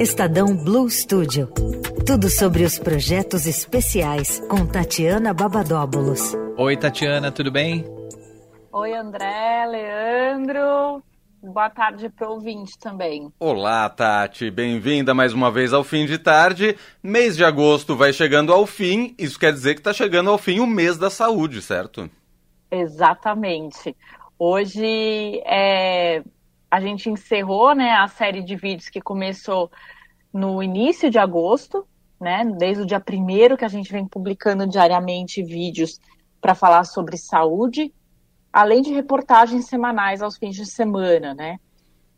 Estadão Blue Studio. Tudo sobre os projetos especiais com Tatiana Babadóbulos. Oi, Tatiana, tudo bem? Oi, André, Leandro. Boa tarde para o ouvinte também. Olá, Tati. Bem-vinda mais uma vez ao fim de tarde. Mês de agosto vai chegando ao fim. Isso quer dizer que está chegando ao fim o mês da saúde, certo? Exatamente. Hoje é, a gente encerrou né, a série de vídeos que começou no início de agosto, né, desde o dia primeiro que a gente vem publicando diariamente vídeos para falar sobre saúde, além de reportagens semanais aos fins de semana, né?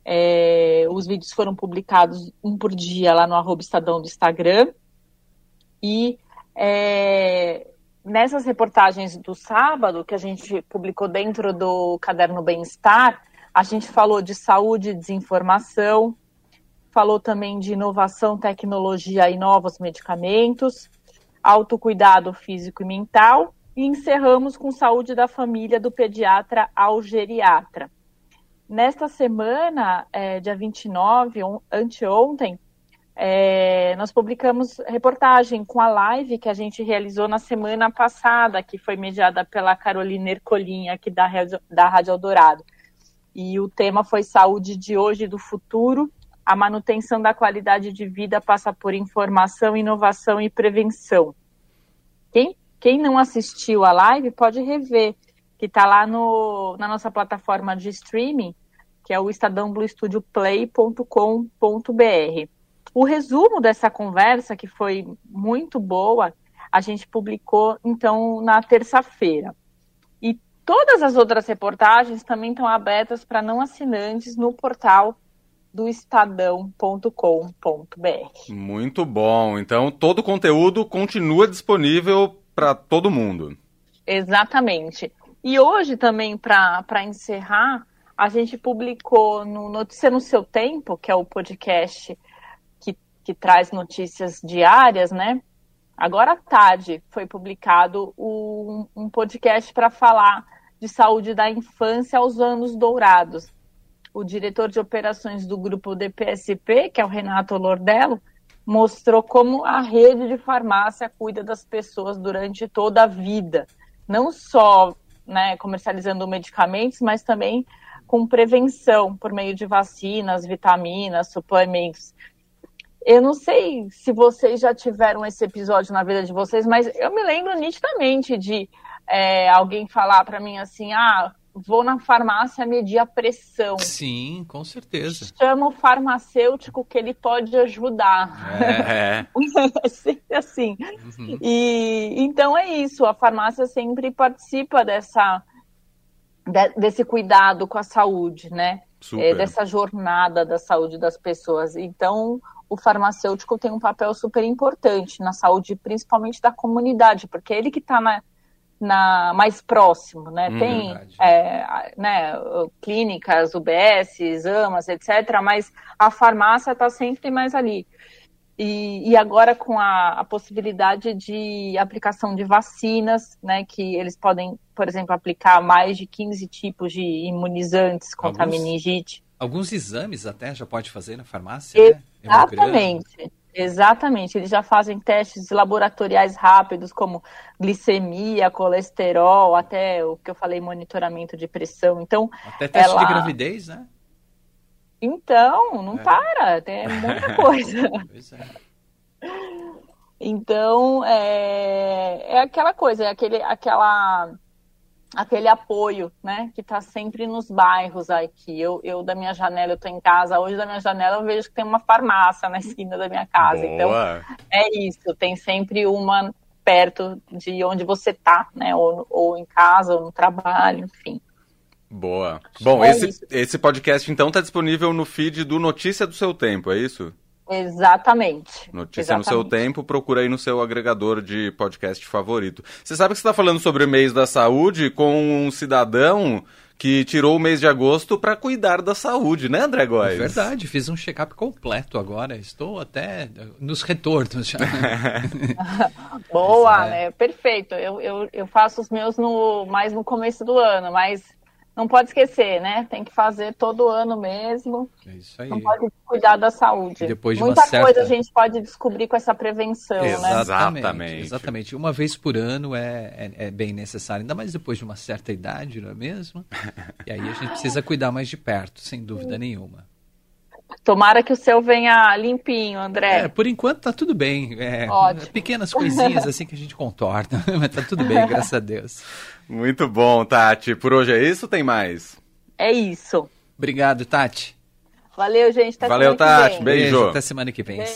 É, os vídeos foram publicados um por dia lá no arroba Estadão do Instagram. E é, nessas reportagens do sábado, que a gente publicou dentro do Caderno Bem-Estar, a gente falou de saúde e desinformação, falou também de inovação, tecnologia e novos medicamentos, autocuidado físico e mental, e encerramos com saúde da família do pediatra ao geriatra. Nesta semana, é, dia 29, on, anteontem, é, nós publicamos reportagem com a live que a gente realizou na semana passada, que foi mediada pela Carolina Ercolim, aqui da, da Rádio Eldorado e o tema foi Saúde de hoje e do futuro. A manutenção da qualidade de vida passa por informação, inovação e prevenção. Quem, quem não assistiu a live pode rever, que está lá no, na nossa plataforma de streaming, que é o estadãobluestudioplay.com.br. O resumo dessa conversa, que foi muito boa, a gente publicou então na terça-feira. Todas as outras reportagens também estão abertas para não assinantes no portal do estadão.com.br. Muito bom. Então, todo o conteúdo continua disponível para todo mundo. Exatamente. E hoje também, para encerrar, a gente publicou no Notícia no Seu Tempo, que é o podcast que, que traz notícias diárias, né? Agora à tarde foi publicado um, um podcast para falar de Saúde da Infância aos Anos Dourados. O diretor de operações do grupo DPSP, que é o Renato Lordello, mostrou como a rede de farmácia cuida das pessoas durante toda a vida, não só né, comercializando medicamentos, mas também com prevenção por meio de vacinas, vitaminas, suplementos. Eu não sei se vocês já tiveram esse episódio na vida de vocês, mas eu me lembro nitidamente de é, alguém falar para mim assim, ah, vou na farmácia medir a pressão. Sim, com certeza. Chama o farmacêutico que ele pode ajudar. É. é sempre assim. Uhum. E então é isso, a farmácia sempre participa dessa de, desse cuidado com a saúde, né? É, dessa jornada da saúde das pessoas. Então, o farmacêutico tem um papel super importante na saúde, principalmente da comunidade, porque é ele que está na, na, mais próximo, né? Hum, Tem é, né, clínicas, UBS, AMAs, etc., mas a farmácia está sempre mais ali. E, e agora com a, a, possibilidade de aplicação de vacinas, né, que eles podem, por exemplo, aplicar mais de 15 tipos de imunizantes contra alguns, a meningite. Alguns exames até já pode fazer na farmácia, né? Exatamente. Né? Exatamente, eles já fazem testes laboratoriais rápidos, como glicemia, colesterol, até o que eu falei, monitoramento de pressão. Então, até teste ela... de gravidez, né? Então, não é. para, tem muita coisa. pois é. Então, é, é aquela coisa, é aquele, aquela aquele apoio, né, que está sempre nos bairros aqui. Eu, eu da minha janela, eu estou em casa, hoje da minha janela eu vejo que tem uma farmácia na esquina da minha casa. Boa. Então, é isso, tem sempre uma perto de onde você está, né, ou, ou em casa, ou no trabalho, enfim. Boa. Bom, é esse, esse podcast então está disponível no feed do Notícia do Seu Tempo, é isso? Exatamente. Notícia Exatamente. no seu tempo, procura aí no seu agregador de podcast favorito. Você sabe que você está falando sobre o mês da saúde com um cidadão que tirou o mês de agosto para cuidar da saúde, né, André Góes? É verdade, fiz um check-up completo agora. Estou até nos retornos já. Boa, é. né? Perfeito. Eu, eu, eu faço os meus no, mais no começo do ano, mas não pode esquecer, né? Tem que fazer todo ano mesmo. É isso aí. Não pode cuidar da saúde. Depois de Muita uma certa- coisa a gente pode descobrir com essa prevenção, né? Exatamente. Exatamente. Uma vez por ano é, é, é bem necessário, ainda mais depois de uma certa idade, não é mesmo? E aí a gente precisa cuidar mais de perto, sem dúvida nenhuma. Tomara que o seu venha limpinho, André. É, por enquanto tá tudo bem. É, Ótimo. pequenas coisinhas assim que a gente contorna, mas tá tudo bem, graças a Deus. Muito bom, Tati. Por hoje é isso, tem mais? É isso. Obrigado, Tati. Valeu, gente. Até Valeu, semana que Tati. vem. Beijo. Até semana que vem. Beijo.